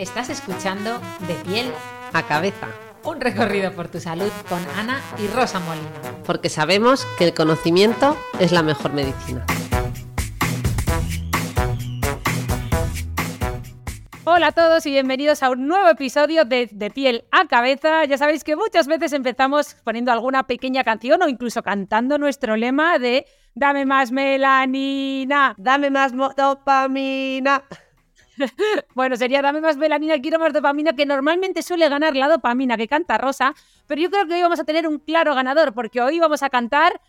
Estás escuchando De piel a cabeza. Un recorrido por tu salud con Ana y Rosa Molina. Porque sabemos que el conocimiento es la mejor medicina. Hola a todos y bienvenidos a un nuevo episodio de De piel a cabeza. Ya sabéis que muchas veces empezamos poniendo alguna pequeña canción o incluso cantando nuestro lema de Dame más melanina, dame más dopamina. bueno, sería dame más melanina, quiero más dopamina, que normalmente suele ganar la dopamina que canta Rosa, pero yo creo que hoy vamos a tener un claro ganador, porque hoy vamos a cantar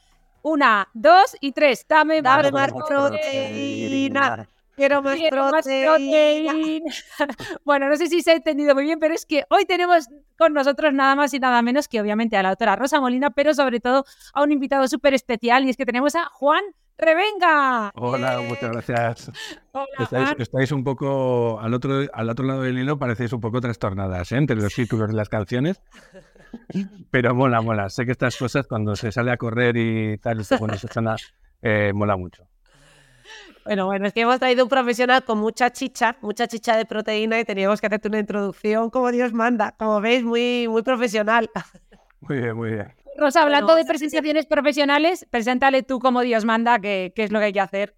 una, dos y tres. Dame, dame más proteína. Quiero más proteína. bueno, no sé si se ha entendido muy bien, pero es que hoy tenemos con nosotros nada más y nada menos que obviamente a la autora Rosa Molina, pero sobre todo a un invitado súper especial y es que tenemos a Juan Revenga. Hola, muchas gracias. estáis, un poco al otro, al otro lado del hilo, parecéis un poco trastornadas ¿eh? entre los títulos de las canciones. Pero mola, mola. Sé que estas cosas cuando se sale a correr y tal, se pone eh, mola mucho. Bueno, bueno, es que hemos traído un profesional con mucha chicha, mucha chicha de proteína y teníamos que hacerte una introducción como Dios manda. Como veis, muy, muy profesional. Muy bien, muy bien. Rosa, hablando de presentaciones profesionales, preséntale tú como Dios manda qué, es lo que hay que hacer.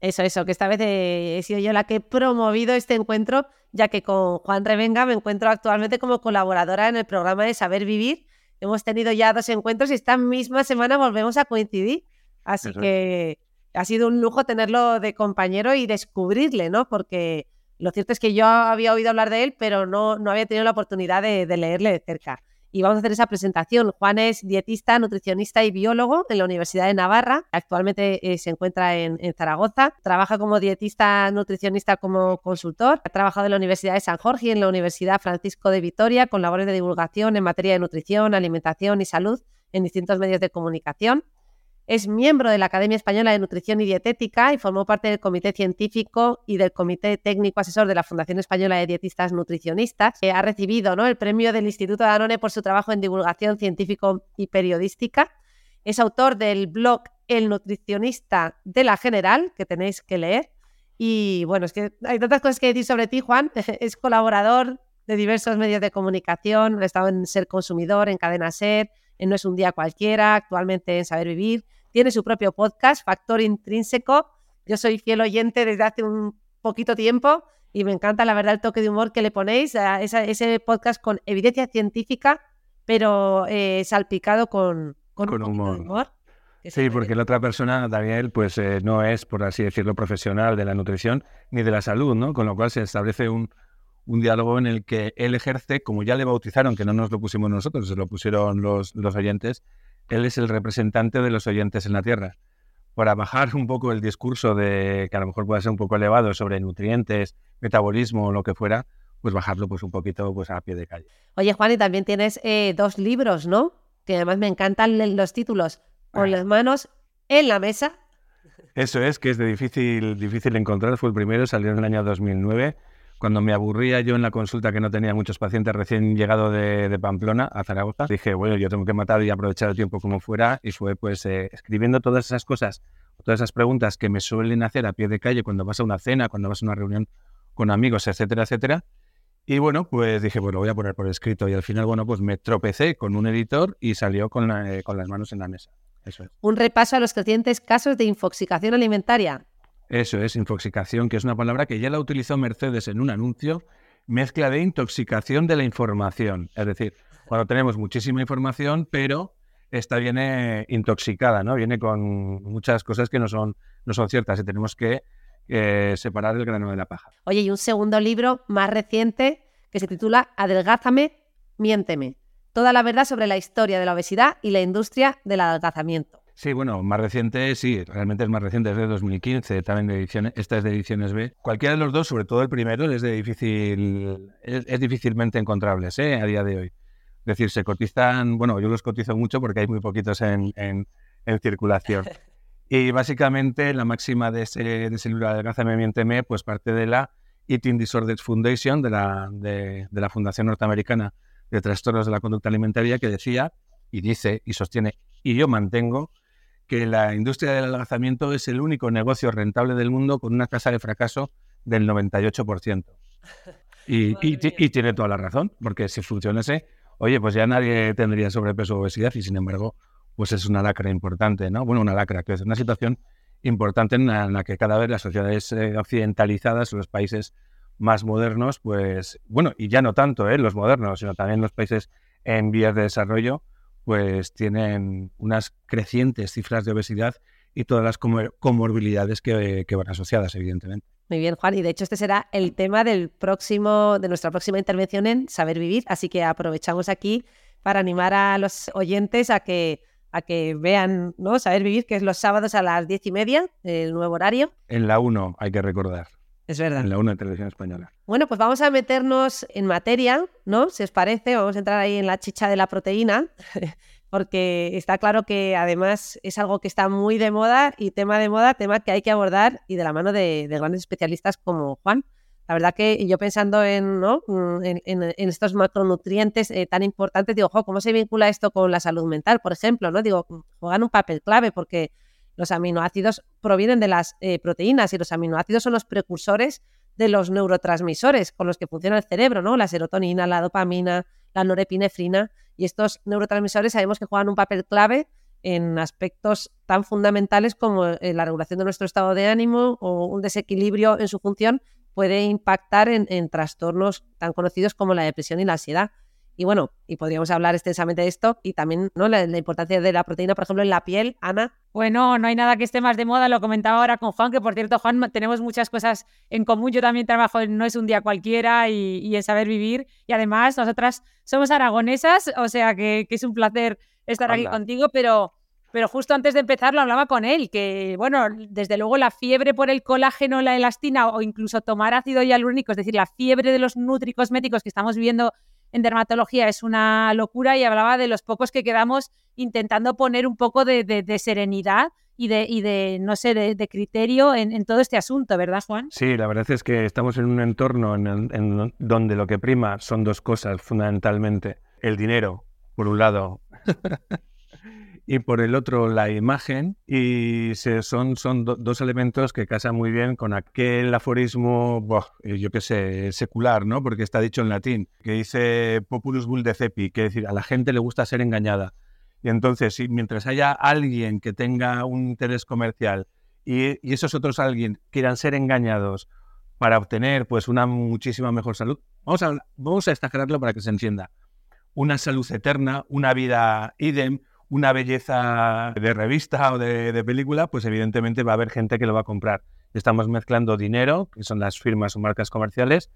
Eso, eso, que esta vez he, sido yo la que he promovido este encuentro, ya que con Juan Revenga me encuentro actualmente como colaboradora en el programa de Saber Vivir. Hemos tenido ya dos encuentros y esta misma semana volvemos a coincidir. Así que ha sido un lujo tenerlo de compañero y descubrirle, ¿no? Porque lo cierto es que yo había oído hablar de él, pero no, no había tenido la oportunidad de, leerle de cerca. Y vamos a hacer esa presentación. Juan es dietista, nutricionista y biólogo en la Universidad de Navarra. Actualmente eh, se encuentra en, en, Zaragoza. Trabaja como dietista, nutricionista, como consultor. Ha trabajado en la Universidad de San Jorge y en la Universidad Francisco de Vitoria con labores de divulgación en materia de nutrición, alimentación y salud en distintos medios de comunicación. Es miembro de la Academia Española de Nutrición y Dietética y formó parte del Comité Científico y del Comité Técnico Asesor de la Fundación Española de Dietistas Nutricionistas. ha recibido ¿no? el premio del Instituto Danone por su trabajo en divulgación científico y periodística. Es autor del blog El Nutricionista de la General, que tenéis que leer. Y bueno, es que hay tantas cosas que decir sobre ti, Juan. es colaborador de diversos medios de comunicación, ha estado en Ser Consumidor, en Cadena Ser, en No es un día cualquiera, actualmente en Saber Vivir. Tiene su propio podcast, Factor Intrínseco. Yo soy fiel oyente desde hace un poquito tiempo y me encanta, la verdad, el toque de humor que le ponéis a ese podcast con evidencia científica, pero eh, salpicado con, con, humor. Sí, porque la otra persona, Daniel, pues eh, no es, por así decirlo, profesional de la nutrición ni de la salud, ¿no? Con lo cual se establece un, un diálogo en el que él ejerce, como ya le bautizaron, que no nos lo pusimos nosotros, se lo pusieron los, los oyentes, él es el representante de los oyentes en la Tierra. Para bajar un poco el discurso de que a lo mejor pueda ser un poco elevado sobre nutrientes, metabolismo o lo que fuera, pues bajarlo pues un poquito pues a pie de calle. Oye Juan, y también tienes eh, dos libros, ¿no? Que además me encantan los títulos. Con las manos en la mesa. Eso es, que es de difícil, difícil encontrar. Fue el primero, salió en el año 2009 cuando me aburría yo en la consulta que no tenía muchos pacientes recién llegado de, Pamplona a Zaragoza, dije, bueno, yo tengo que matar y aprovechar el tiempo como fuera y fue pues eh, escribiendo todas esas cosas, todas esas preguntas que me suelen hacer a pie de calle cuando vas a una cena, cuando vas a una reunión con amigos, etcétera, etcétera. Y bueno, pues dije, bueno, voy a poner por escrito. Y al final, bueno, pues me tropecé con un editor y salió con, eh, las manos en la mesa. Eso es. Un repaso a los crecientes casos de infoxicación alimentaria. Eso es, infoxicación, que es una palabra que ya la utilizó Mercedes en un anuncio, mezcla de intoxicación de la información. Es decir, cuando tenemos muchísima información, pero esta viene intoxicada, ¿no? Viene con muchas cosas que no son, no son ciertas y tenemos que eh, separar el grano de la paja. Oye, y un segundo libro más reciente que se titula Adelgázame, miénteme. Toda la verdad sobre la historia de la obesidad y la industria del adelgazamiento. Sí, bueno, más reciente, sí, realmente es más reciente, es de 2015, también de ediciones, esta es de ediciones B. Cualquiera de los dos, sobre todo el primero, es de difícil, es, difícilmente encontrables ¿eh? a día de hoy. Es decir, se cotizan, bueno, yo los cotizo mucho porque hay muy poquitos en, en, circulación. Y básicamente la máxima de ese, de ese libro, Miénteme, pues parte de la Eating Disorders Foundation, de la, de, de la Fundación Norteamericana de Trastornos de la Conducta Alimentaria, que decía, y dice, y sostiene, y yo mantengo, que la industria del adelgazamiento es el único negocio rentable del mundo con una tasa de fracaso del 98%. Y, y, tiene toda la razón, porque si funcionase, oye, pues ya nadie tendría sobrepeso o obesidad y sin embargo, pues es una lacra importante, ¿no? Bueno, una lacra, que es una situación importante en la, que cada vez las sociedades eh, occidentalizadas los países más modernos, pues, bueno, y ya no tanto ¿eh? los modernos, sino también los países en vías de desarrollo, pues tienen unas crecientes cifras de obesidad y todas las comorbilidades que, van asociadas, evidentemente. Muy bien, Juan. Y de hecho este será el tema del próximo, de nuestra próxima intervención en Saber Vivir. Así que aprovechamos aquí para animar a los oyentes a que, a que vean ¿no? Saber Vivir, que es los sábados a las diez y media, el nuevo horario. En la 1, hay que recordar. Es verdad. En la 1 de Televisión Española. Bueno, pues vamos a meternos en materia, ¿no? Si os parece, vamos a entrar ahí en la chicha de la proteína, porque está claro que además es algo que está muy de moda y tema de moda, tema que hay que abordar y de la mano de, grandes especialistas como Juan. La verdad que yo pensando en, ¿no? En, estos macronutrientes eh, tan importantes, digo, ¿cómo se vincula esto con la salud mental, por ejemplo? ¿no? Digo, juegan un papel clave porque los aminoácidos provienen de las eh, proteínas y los aminoácidos son los precursores de los neurotransmisores con los que funciona el cerebro, ¿no? La serotonina, la dopamina, la norepinefrina. Y estos neurotransmisores sabemos que juegan un papel clave en aspectos tan fundamentales como eh, la regulación de nuestro estado de ánimo o un desequilibrio en su función puede impactar en trastornos tan conocidos como la depresión y la ansiedad. Y bueno, y podríamos hablar extensamente de esto y también ¿no? la, importancia de la proteína, por ejemplo, en la piel, Ana. Bueno, no hay nada que esté más de moda, lo comentaba ahora con Juan, que por cierto, Juan, tenemos muchas cosas en común. Yo también trabajo en No es un día cualquiera y, en saber vivir. Y además, nosotras somos aragonesas, o sea que, es un placer estar aquí contigo, pero, pero justo antes de empezar lo hablaba con él, que bueno, desde luego la fiebre por el colágeno, la elastina o incluso tomar ácido hialurónico, es decir, la fiebre de los nutricosméticos que estamos viviendo en dermatología es una locura y hablaba de los pocos que quedamos intentando poner un poco de, serenidad y de, y de, no sé, de, criterio en, todo este asunto, ¿verdad, Juan? Sí, la verdad es que estamos en un entorno en donde lo que prima son dos cosas fundamentalmente. El dinero, por un lado, y por el otro la imagen y se, son, son dos elementos que casan muy bien con aquel aforismo, eh, yo qué sé, secular, ¿no? Porque está dicho en latín, que dice populus cepi, que es decir, a la gente le gusta ser engañada. Y entonces, si mientras haya alguien que tenga un interés comercial y, y esos otros alguien quieran ser engañados para obtener pues una muchísima mejor salud, vamos a, vamos a exagerarlo para que se entienda. Una salud eterna, una vida idem, una belleza de revista o de, película, pues evidentemente va a haber gente que lo va a comprar. Estamos mezclando dinero, que son las firmas o marcas comerciales,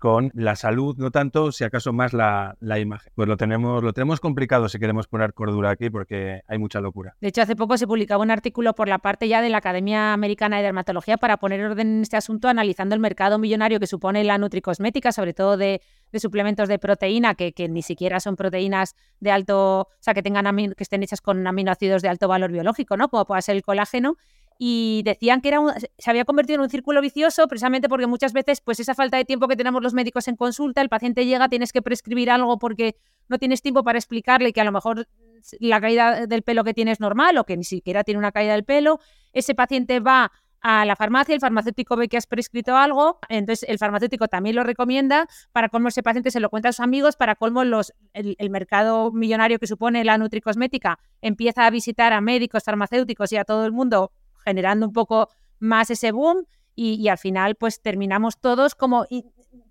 con la salud, no tanto, si acaso más la, imagen. Pues lo tenemos, lo tenemos complicado si queremos poner cordura aquí porque hay mucha locura. De hecho, hace poco se publicaba un artículo por la parte ya de la Academia Americana de Dermatología para poner orden en este asunto, analizando el mercado millonario que supone la nutricosmética, sobre todo de, suplementos de proteína, que, que, ni siquiera son proteínas de alto, o sea, que tengan que estén hechas con aminoácidos de alto valor biológico, ¿no? Como pueda ser el colágeno y decían que era se había convertido en un círculo vicioso precisamente porque muchas veces pues esa falta de tiempo que tenemos los médicos en consulta, el paciente llega, tienes que prescribir algo porque no tienes tiempo para explicarle que a lo mejor la caída del pelo que tiene es normal o que ni siquiera tiene una caída del pelo, ese paciente va a la farmacia, el farmacéutico ve que has prescrito algo, entonces el farmacéutico también lo recomienda, para colmo ese paciente se lo cuenta a sus amigos, para colmo el, el, mercado millonario que supone la nutricosmética empieza a visitar a médicos, farmacéuticos y a todo el mundo generando un poco más ese boom y, al final pues terminamos todos como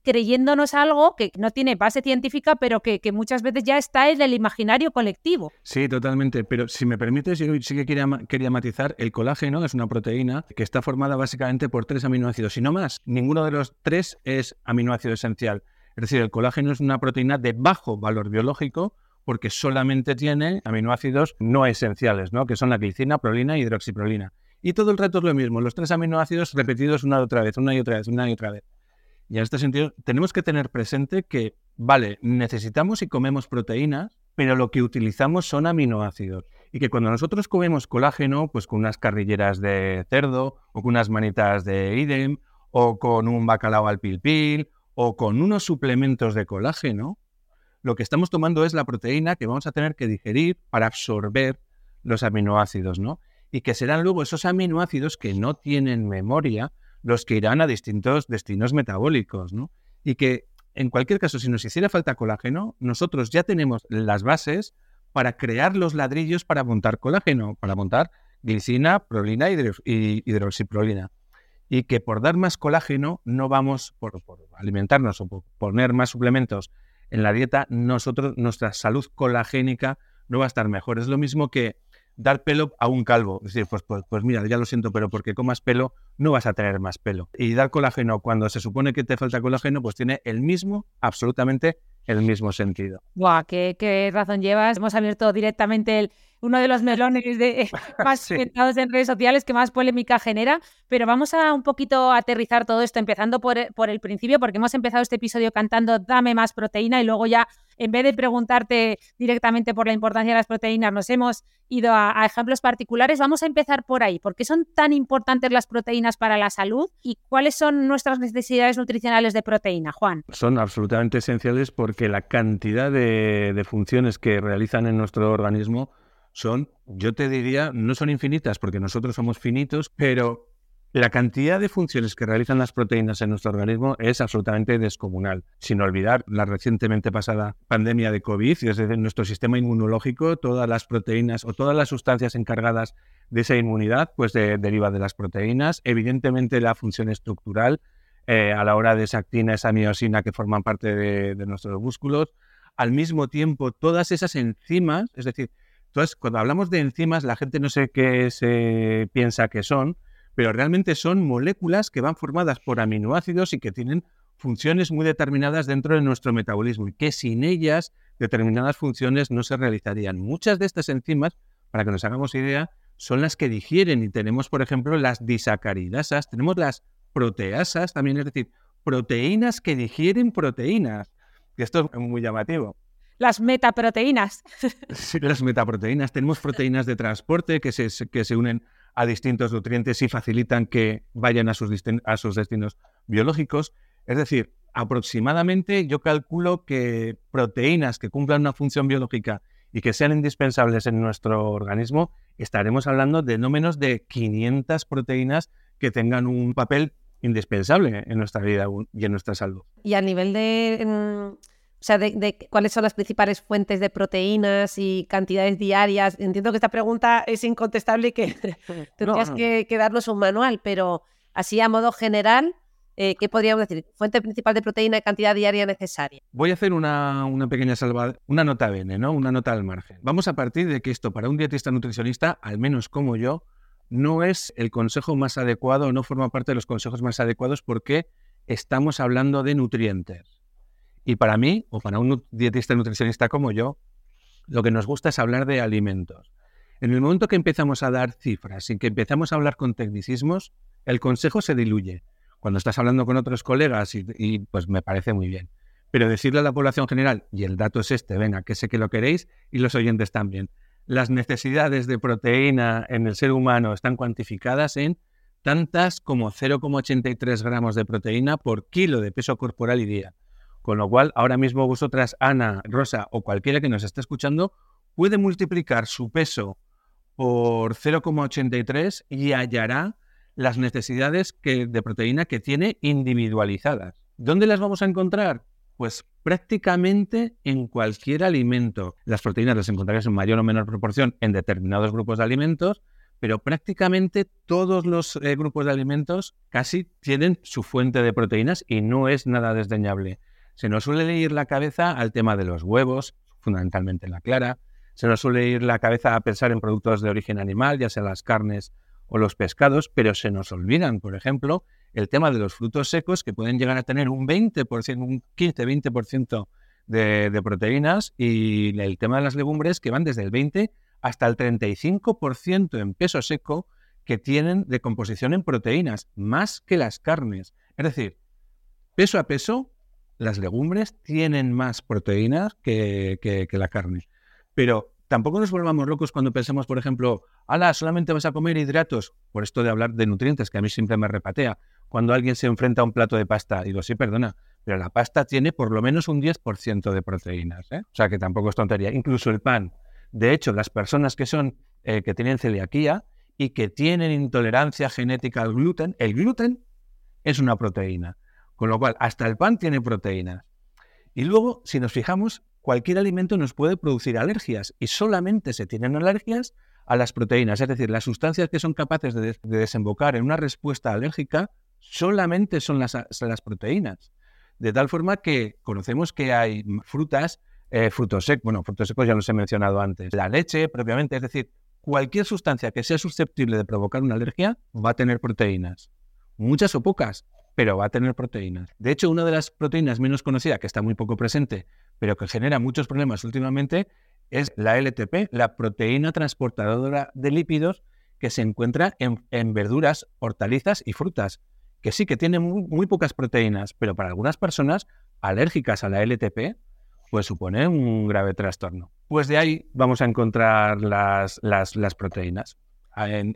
creyéndonos algo que no tiene base científica, pero que, muchas veces ya está en el imaginario colectivo. Sí, totalmente. Pero si me permites, yo sí que quería, quería matizar, el colágeno es una proteína que está formada básicamente por tres aminoácidos y no más. Ninguno de los tres es aminoácido esencial. Es decir, el colágeno es una proteína de bajo valor biológico, porque solamente tiene aminoácidos no esenciales, ¿no? que son la glicina, prolina y hidroxiprolina. Y todo el resto es lo mismo, los tres aminoácidos repetidos una y otra vez, una y otra vez, una y otra vez. Y en este sentido, tenemos que tener presente que, vale, necesitamos y comemos proteínas, pero lo que utilizamos son aminoácidos. Y que cuando nosotros comemos colágeno, pues con unas carrilleras de cerdo, o con unas manitas de idem, o con un bacalao al pilpil, o con unos suplementos de colágeno, lo que estamos tomando es la proteína que vamos a tener que digerir para absorber los aminoácidos, ¿no? Y que serán luego esos aminoácidos que no tienen memoria los que irán a distintos destinos metabólicos, ¿no? Y que en cualquier caso, si nos hiciera falta colágeno, nosotros ya tenemos las bases para crear los ladrillos para montar colágeno, para montar glicina, prolina y hidroxiprolina. Y que por dar más colágeno no vamos, por, por alimentarnos o por poner más suplementos en la dieta, nosotros, nuestra salud colagénica no va a estar mejor. Es lo mismo que dar pelo a un calvo. Es decir, pues, pues, pues, mira, ya lo siento, pero porque comas pelo no vas a tener más pelo. Y dar colágeno cuando se supone que te falta colágeno, pues tiene el mismo, absolutamente el mismo sentido. Guau, qué, qué razón llevas. Hemos abierto directamente el, uno de los melones de, más sí. en redes sociales que más polémica genera, pero vamos a un poquito aterrizar todo esto, empezando por, por, el principio, porque hemos empezado este episodio cantando dame más proteína y luego ya, en vez de preguntarte directamente por la importancia de las proteínas, nos hemos ido a, ejemplos particulares. Vamos a empezar por ahí. ¿Por qué son tan importantes las proteínas para la salud y cuáles son nuestras necesidades nutricionales de proteína, Juan? Son absolutamente esenciales porque la cantidad de funciones que realizan en nuestro organismo son, yo te diría, no son infinitas porque nosotros somos finitos, pero la cantidad de funciones que realizan las proteínas en nuestro organismo es absolutamente descomunal. Sin olvidar la recientemente pasada pandemia de COVID, es decir, nuestro sistema inmunológico, todas las proteínas o todas las sustancias encargadas de esa inmunidad, pues de, deriva de las proteínas. Evidentemente la función estructural eh, a la hora de esa actina, esa miosina que forman parte de, nuestros músculos. Al mismo tiempo, todas esas enzimas, es decir, entonces, cuando hablamos de enzimas, la gente no sé qué se piensa que son, pero realmente son moléculas que van formadas por aminoácidos y que tienen funciones muy determinadas dentro de nuestro metabolismo y que sin ellas determinadas funciones no se realizarían. Muchas de estas enzimas, para que nos hagamos idea, son las que digieren y tenemos, por ejemplo, las disacaridasas, tenemos las proteasas también, es decir, proteínas que digieren proteínas. Y esto es muy llamativo las metaproteínas. Sí, las metaproteínas. Tenemos proteínas de transporte que se, que se unen a distintos nutrientes y facilitan que vayan a sus, a sus destinos biológicos. Es decir, aproximadamente yo calculo que proteínas que cumplan una función biológica y que sean indispensables en nuestro organismo, estaremos hablando de no menos de 500 proteínas que tengan un papel indispensable en nuestra vida y en nuestra salud. Y a nivel de o sea, de, de, cuáles son las principales fuentes de proteínas y cantidades diarias. Entiendo que esta pregunta es incontestable y que tendrías no, no. Que, que, darnos un manual, pero así a modo general, eh, ¿qué podríamos decir? Fuente principal de proteína y cantidad diaria necesaria. Voy a hacer una, una pequeña salvada, una nota bene, ¿no? Una nota al margen. Vamos a partir de que esto para un dietista nutricionista, al menos como yo, no es el consejo más adecuado, no forma parte de los consejos más adecuados porque estamos hablando de nutrientes. Y para mí, o para un dietista nutricionista como yo, lo que nos gusta es hablar de alimentos. En el momento que empezamos a dar cifras y que empezamos a hablar con tecnicismos, el consejo se diluye. Cuando estás hablando con otros colegas y, y, pues me parece muy bien. Pero decirle a la población general, y el dato es este, venga, que sé que lo queréis y los oyentes también, las necesidades de proteína en el ser humano están cuantificadas en tantas como 0,83 gramos de proteína por kilo de peso corporal y día. Con lo cual, ahora mismo vosotras, Ana, Rosa o cualquiera que nos esté escuchando, puede multiplicar su peso por 0,83 y hallará las necesidades de proteína que tiene individualizadas. ¿Dónde las vamos a encontrar? Pues prácticamente en cualquier alimento. Las proteínas las encontraréis en mayor o menor proporción en determinados grupos de alimentos, pero prácticamente todos los eh, grupos de alimentos casi tienen su fuente de proteínas y no es nada desdeñable. Se nos suele ir la cabeza al tema de los huevos, fundamentalmente la clara. Se nos suele ir la cabeza a pensar en productos de origen animal, ya sea las carnes o los pescados, pero se nos olvidan, por ejemplo, el tema de los frutos secos que pueden llegar a tener un 20%, un 15-20% de, proteínas y el tema de las legumbres que van desde el 20 hasta el 35% en peso seco que tienen de composición en proteínas, más que las carnes. Es decir, peso a peso, las legumbres tienen más proteínas que, la carne. Pero tampoco nos volvamos locos cuando pensemos, por ejemplo, ala, solamente vas a comer hidratos, por esto de hablar de nutrientes, que a mí siempre me repatea. Cuando alguien se enfrenta a un plato de pasta, digo, sí, perdona, pero la pasta tiene por lo menos un 10% de proteínas, ¿eh? o sea que tampoco es tontería. Incluso el pan. De hecho, las personas que son eh, que tienen celiaquía y que tienen intolerancia genética al gluten, el gluten es una proteína. Con lo cual, hasta el pan tiene proteínas. Y luego, si nos fijamos, cualquier alimento nos puede producir alergias y solamente se tienen alergias a las proteínas, es decir, las sustancias que son capaces de, desembocar en una respuesta alérgica solamente son las, proteínas. De tal forma que conocemos que hay frutas, eh, frutos secos, bueno, frutos secos ya los he mencionado antes, la leche propiamente, es decir, cualquier sustancia que sea susceptible de provocar una alergia va a tener proteínas, muchas o pocas, pero va a tener proteínas. De hecho, una de las proteínas menos conocidas, que está muy poco presente, pero que genera muchos problemas últimamente, es la LTP, la proteína transportadora de lípidos que se encuentra en verduras, hortalizas y frutas que sí que tiene muy, pocas proteínas, pero para algunas personas alérgicas a la LTP, pues supone un grave trastorno. Pues de ahí vamos a encontrar las, proteínas. En,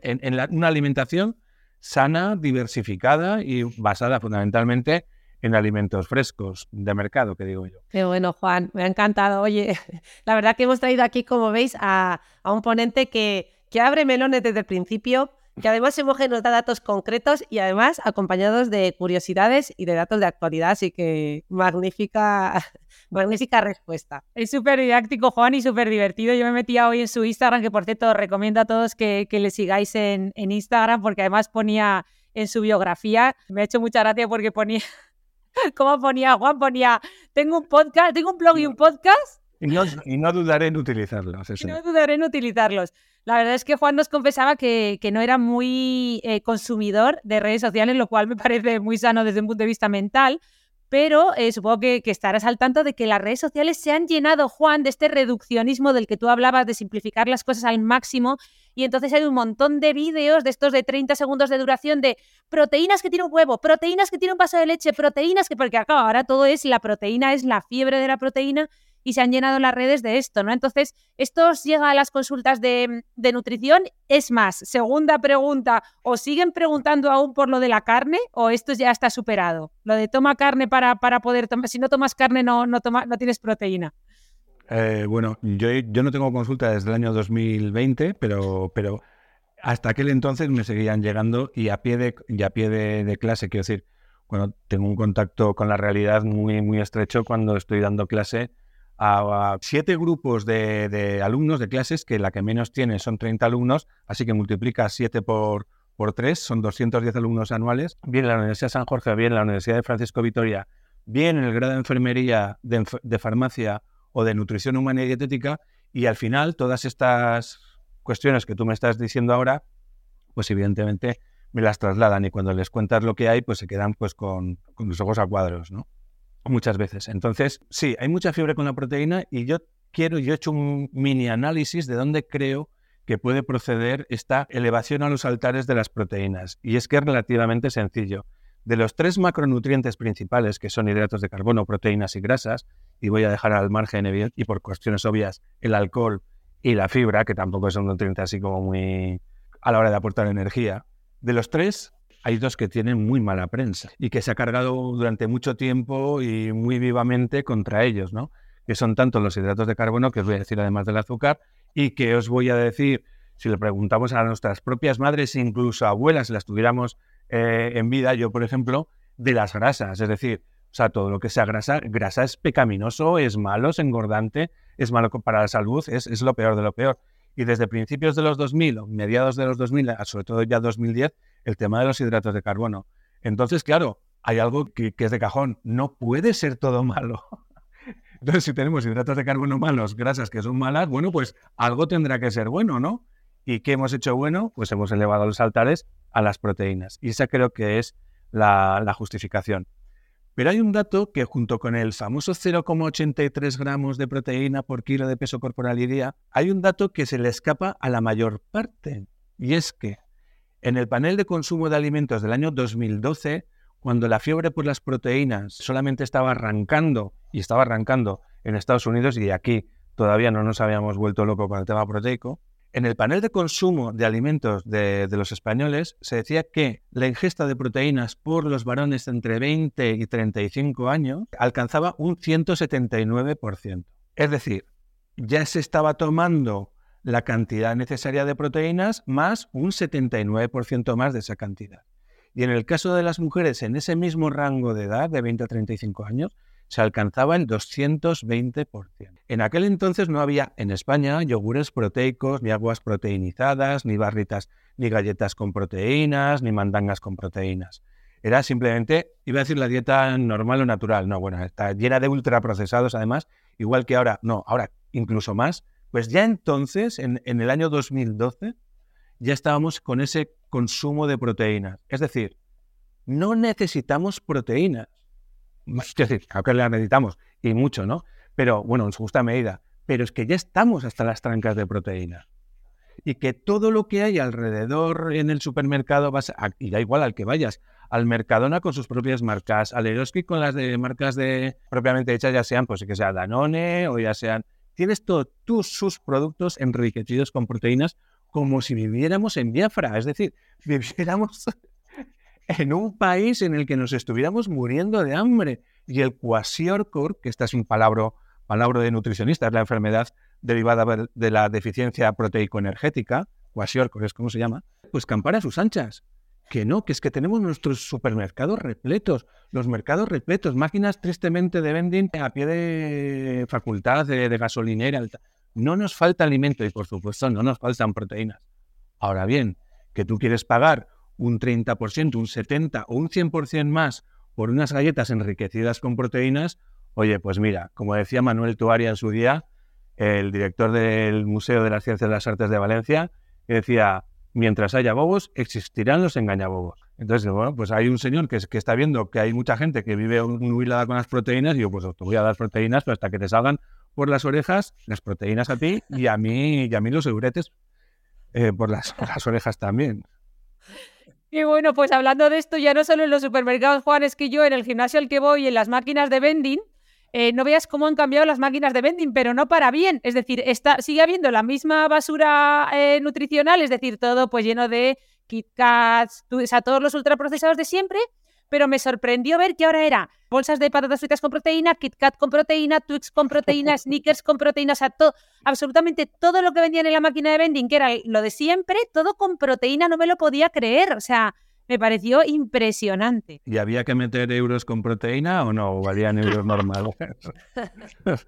una alimentación sana, diversificada y basada fundamentalmente en alimentos frescos de mercado, que digo yo. Qué bueno, Juan, me ha encantado. Oye, la verdad que hemos traído aquí, como veis, a, un ponente que, que abre melones desde el principio, que además Emoje nos da datos concretos y además acompañados de curiosidades y de datos de actualidad, así que magnífica, magnífica respuesta. Es súper didáctico, Juan, y súper divertido. Yo me metía hoy en su Instagram, que por cierto recomiendo a todos que, le sigáis en, Instagram, porque además ponía en su biografía, me ha hecho mucha gracia porque ponía, ¿cómo ponía Juan? Ponía, tengo un podcast, tengo un blog y un podcast. Y no, dudaré en utilizarlos. Y no dudaré en utilizarlos. La verdad es que Juan nos confesaba que, no era muy eh, consumidor de redes sociales, lo cual me parece muy sano desde un punto de vista mental, pero eh, supongo que, estarás al tanto de que las redes sociales se han llenado, Juan, de este reduccionismo del que tú hablabas, de simplificar las cosas al máximo, y entonces hay un montón de vídeos de estos de 30 segundos de duración de proteínas que tiene un huevo, proteínas que tiene un vaso de leche, proteínas que, porque acá ahora todo es la proteína, es la fiebre de la proteína, y se han llenado las redes de esto, ¿no? Entonces, esto llega a las consultas de, nutrición. Es más, segunda pregunta, ¿os siguen preguntando aún por lo de la carne o esto ya está superado? Lo de toma carne para, para poder tomar, si no tomas carne no, no, toma, no tienes proteína. Eh, bueno, yo, yo, no tengo consulta desde el año 2020, pero, pero hasta aquel entonces me seguían llegando y a pie de, y a pie de, de clase, quiero decir, bueno, tengo un contacto con la realidad muy, muy estrecho cuando estoy dando clase a, siete grupos de, alumnos de clases, que la que menos tiene son 30 alumnos, así que multiplica 7 por, por 3, son 210 alumnos anuales, bien en la Universidad de San Jorge, bien en la Universidad de Francisco Vitoria, bien en el grado de enfermería, de, farmacia o de nutrición humana y dietética, y al final todas estas cuestiones que tú me estás diciendo ahora, pues evidentemente me las trasladan y cuando les cuentas lo que hay, pues se quedan pues con, con los ojos a cuadros, ¿no? Muchas veces. Entonces, sí, hay mucha fiebre con la proteína y yo quiero, yo he hecho un mini análisis de dónde creo que puede proceder esta elevación a los altares de las proteínas. Y es que es relativamente sencillo. De los tres macronutrientes principales, que son hidratos de carbono, proteínas y grasas, y voy a dejar al margen, y por cuestiones obvias, el alcohol y la fibra, que tampoco es un nutriente así como muy a la hora de aportar energía, de los tres, hay dos que tienen muy mala prensa y que se ha cargado durante mucho tiempo y muy vivamente contra ellos, ¿no? Que son tanto los hidratos de carbono, que os voy a decir además del azúcar, y que os voy a decir, si le preguntamos a nuestras propias madres, incluso abuelas, si las tuviéramos eh, en vida, yo por ejemplo, de las grasas, es decir, o sea, todo lo que sea grasa, grasa es pecaminoso, es malo, es engordante, es malo para la salud, es, lo peor de lo peor. Y desde principios de los 2000 o mediados de los 2000, sobre todo ya 2010, el tema de los hidratos de carbono. Entonces, claro, hay algo que, es de cajón. No puede ser todo malo. Entonces, si tenemos hidratos de carbono malos, grasas que son malas, bueno, pues algo tendrá que ser bueno, ¿no? ¿Y qué hemos hecho bueno? Pues hemos elevado los altares a las proteínas. Y esa creo que es la, justificación. Pero hay un dato que junto con el famoso 0,83 gramos de proteína por kilo de peso corporal y día, hay un dato que se le escapa a la mayor parte. Y es que en el panel de consumo de alimentos del año 2012, cuando la fiebre por las proteínas solamente estaba arrancando, y estaba arrancando en Estados Unidos y aquí todavía no nos habíamos vuelto locos con el tema proteico, en el panel de consumo de alimentos de, los españoles se decía que la ingesta de proteínas por los varones entre 20 y 35 años alcanzaba un 179%. Es decir, ya se estaba tomando la cantidad necesaria de proteínas más un 79% más de esa cantidad. Y en el caso de las mujeres en ese mismo rango de edad, de 20 a 35 años, se alcanzaba el 220%. En aquel entonces no había en España yogures proteicos, ni aguas proteinizadas, ni barritas, ni galletas con proteínas, ni mandangas con proteínas. Era simplemente, iba a decir la dieta normal o natural. No, bueno, está llena de ultraprocesados además, igual que ahora, no, ahora incluso más. Pues ya entonces, en, en el año 2012, ya estábamos con ese consumo de proteínas. Es decir, no necesitamos proteínas es decir, claro que la necesitamos y mucho, ¿no? Pero bueno, en su justa medida. Pero es que ya estamos hasta las trancas de proteína. Y que todo lo que hay alrededor en el supermercado, vas a, y da igual al que vayas, al Mercadona con sus propias marcas, al Eroski con las de marcas de propiamente hechas, ya sean, pues que sea Danone o ya sean. Tienes todos sus productos enriquecidos con proteínas como si viviéramos en Biafra, es decir, viviéramos en un país en el que nos estuviéramos muriendo de hambre. Y el kwashiorkor, que esta es un palabra, palabra de nutricionista, es la enfermedad derivada de la deficiencia proteico-energética, kwashiorkor es como se llama, pues campara a sus anchas. Que no, que es que tenemos nuestros supermercados repletos, los mercados repletos, máquinas tristemente de vending a pie de facultad, de, gasolinera. No nos falta alimento y por supuesto no nos faltan proteínas. Ahora bien, que tú quieres pagar un 30%, un 70% o un 100% más por unas galletas enriquecidas con proteínas, oye, pues mira, como decía Manuel Tuaria en su día, el director del Museo de las Ciencias de las Artes de Valencia, que decía, mientras haya bobos, existirán los engañabobos. Entonces, bueno, pues hay un señor que, está viendo que hay mucha gente que vive huilada con las proteínas y yo, pues te voy a dar proteínas pero hasta que te salgan por las orejas las proteínas a ti y a mí, y a mí los euretes eh, por, las, por las orejas también. Y bueno, pues hablando de esto, ya no solo en los supermercados, Juan, es que yo en el gimnasio al que voy, en las máquinas de vending, eh, no veas cómo han cambiado las máquinas de vending, pero no para bien. Es decir, está, sigue habiendo la misma basura eh, nutricional, es decir, todo pues lleno de Kit Kats, o sea, todos los ultraprocesados de siempre, pero me sorprendió ver que ahora era bolsas de patatas fritas con proteína, Kit Kat con proteína, Twix con proteína, Snickers con proteína, o sea, todo, absolutamente todo lo que vendían en la máquina de vending, que era lo de siempre, todo con proteína, no me lo podía creer, o sea, me pareció impresionante. ¿Y había que meter euros con proteína o no? ¿O valían euros normales?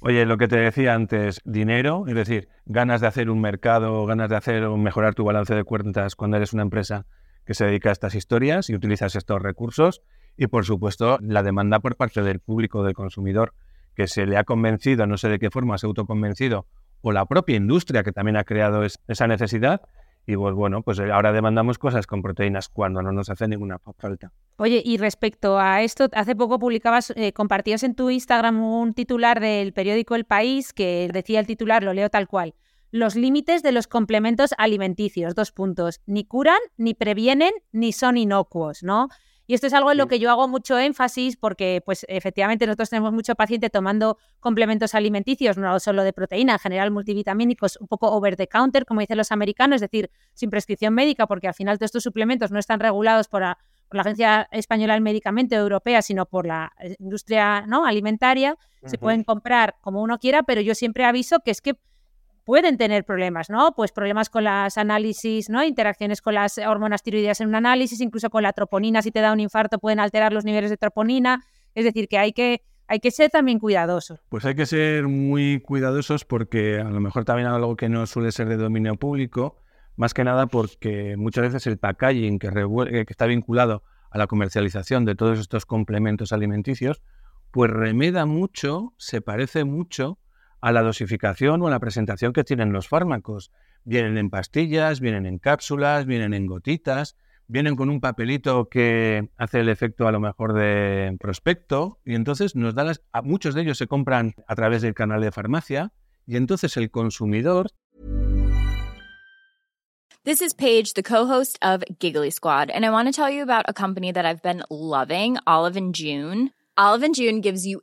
Oye, lo que te decía antes, dinero, es decir, ganas de hacer un mercado, ganas de hacer o mejorar tu balance de cuentas cuando eres una empresa que se dedica a estas historias y utilizas estos recursos. Y por supuesto, la demanda por parte del público, del consumidor, que se le ha convencido, no sé de qué forma, se ha autoconvencido, o la propia industria que también ha creado esa necesidad. Y pues bueno, pues ahora demandamos cosas con proteínas cuando no nos hace ninguna falta. Oye, y respecto a esto, hace poco publicabas, eh, compartías en tu Instagram un titular del periódico El País que decía el titular, lo leo tal cual los límites de los complementos alimenticios. Dos puntos. Ni curan, ni previenen, ni son inocuos, ¿no? Y esto es algo en lo que yo hago mucho énfasis porque, pues, efectivamente, nosotros tenemos mucho paciente tomando complementos alimenticios, no solo de proteína, en general multivitamínicos, un poco over the counter, como dicen los americanos, es decir, sin prescripción médica, porque al final todos estos suplementos no están regulados por, la Agencia Española del Medicamento Europea, sino por la eh, industria ¿no? alimentaria. Se pueden comprar como uno quiera, pero yo siempre aviso que es que pueden tener problemas, ¿no? Pues problemas con las análisis, ¿no? Interacciones con las hormonas tiroideas en un análisis, incluso con la troponina, si te da un infarto pueden alterar los niveles de troponina, es decir, que hay que hay que ser también cuidadosos. Pues hay que ser muy cuidadosos porque a lo mejor también algo que no suele ser de dominio público, más que nada porque muchas veces el packaging que, que está vinculado a la comercialización de todos estos complementos alimenticios, pues remeda mucho, se parece mucho a la dosificación o a la presentación que tienen los fármacos. Vienen en pastillas, vienen en cápsulas, vienen en gotitas, vienen con un papelito que hace el efecto a lo mejor de prospecto y entonces nos da las, a muchos de ellos se compran a través del canal de farmacia y entonces el consumidor This is Paige, the co-host of Giggly Squad, and I want to tell you about a company that I've been loving, Olive and June. Olive and June gives you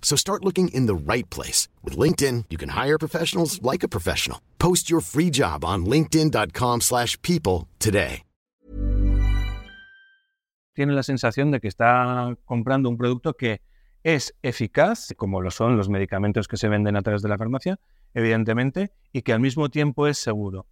So start looking in the right place. With LinkedIn, you can hire professionals like a professional. Post your free job on linkedin.com slash people today. tiene la sensación de que está comprando un producto que es eficaz, como lo son los medicamentos que se venden a través de la farmacia, evidentemente, y que al mismo tiempo es seguro.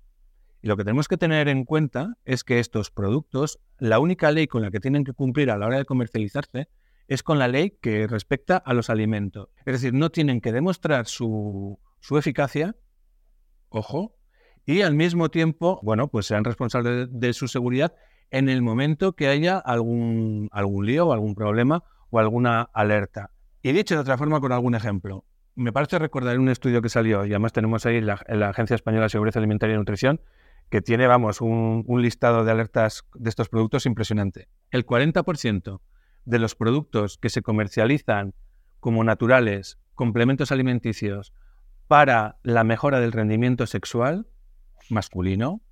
Y lo que tenemos que tener en cuenta es que estos productos, la única ley con la que tienen que cumplir a la hora de comercializarse es con la ley que respecta a los alimentos. Es decir, no tienen que demostrar su, su eficacia, ojo, y al mismo tiempo, bueno, pues sean responsables de, su seguridad en el momento que haya algún, algún lío o algún problema o alguna alerta. Y dicho de otra forma con algún ejemplo. Me parece recordar un estudio que salió, y además tenemos ahí la, Agencia Española de Seguridad Alimentaria y Nutrición, que tiene, vamos, un, un listado de alertas de estos productos impresionante. El 40% de los productos que se comercializan como naturales, complementos alimenticios, para la mejora del rendimiento sexual masculino,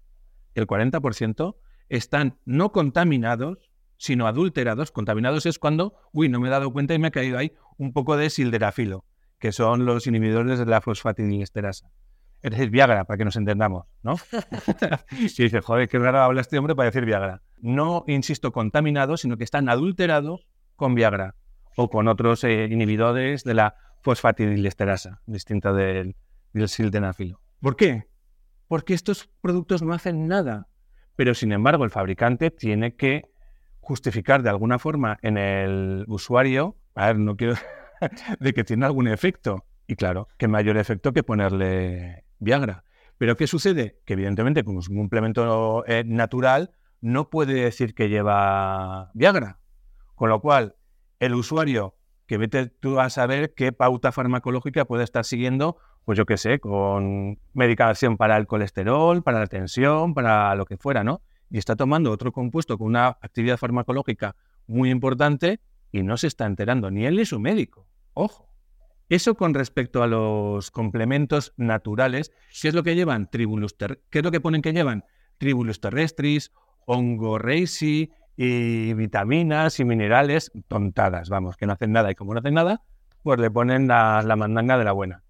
el 40% están no contaminados, sino adulterados. Contaminados es cuando, uy, no me he dado cuenta y me ha caído ahí un poco de silderafilo, que son los inhibidores de la fosfatidiesterasa. Es decir, Viagra, para que nos entendamos, ¿no? y dice, joder, qué raro habla este hombre para decir Viagra. No, insisto, contaminados, sino que están adulterados con Viagra o con otros eh, inhibidores de la fosfatidiesterasa, distinta del, del sildenafilo. ¿Por qué? Porque estos productos no hacen nada pero sin embargo el fabricante tiene que justificar de alguna forma en el usuario, a ver, no quiero, de que tiene algún efecto. Y claro, qué mayor efecto que ponerle Viagra. Pero ¿qué sucede? Que evidentemente es un complemento eh, natural, no puede decir que lleva Viagra. Con lo cual, el usuario, que vete tú a saber qué pauta farmacológica puede estar siguiendo pues yo qué sé, con medicación para el colesterol, para la tensión, para lo que fuera, ¿no? Y está tomando otro compuesto con una actividad farmacológica muy importante y no se está enterando ni él ni su médico. Ojo. Eso con respecto a los complementos naturales, ¿qué es lo que llevan? Tribulus ¿Qué es lo que ponen que llevan? Tribulus terrestris, reisi y vitaminas y minerales tontadas, vamos, que no hacen nada y como no hacen nada, pues le ponen la, mandanga de la buena.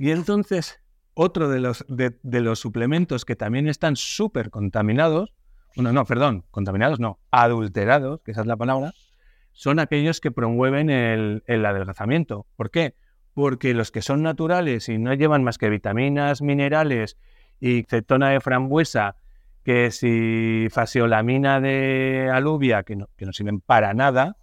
Y entonces, otro de los, de, de los suplementos que también están súper contaminados, bueno, no, perdón, contaminados no, adulterados, que esa es la palabra, son aquellos que promueven el, el adelgazamiento. ¿Por qué? Porque los que son naturales y no llevan más que vitaminas, minerales y cetona de frambuesa, que si fasiolamina de alubia, que no, que no sirven para nada,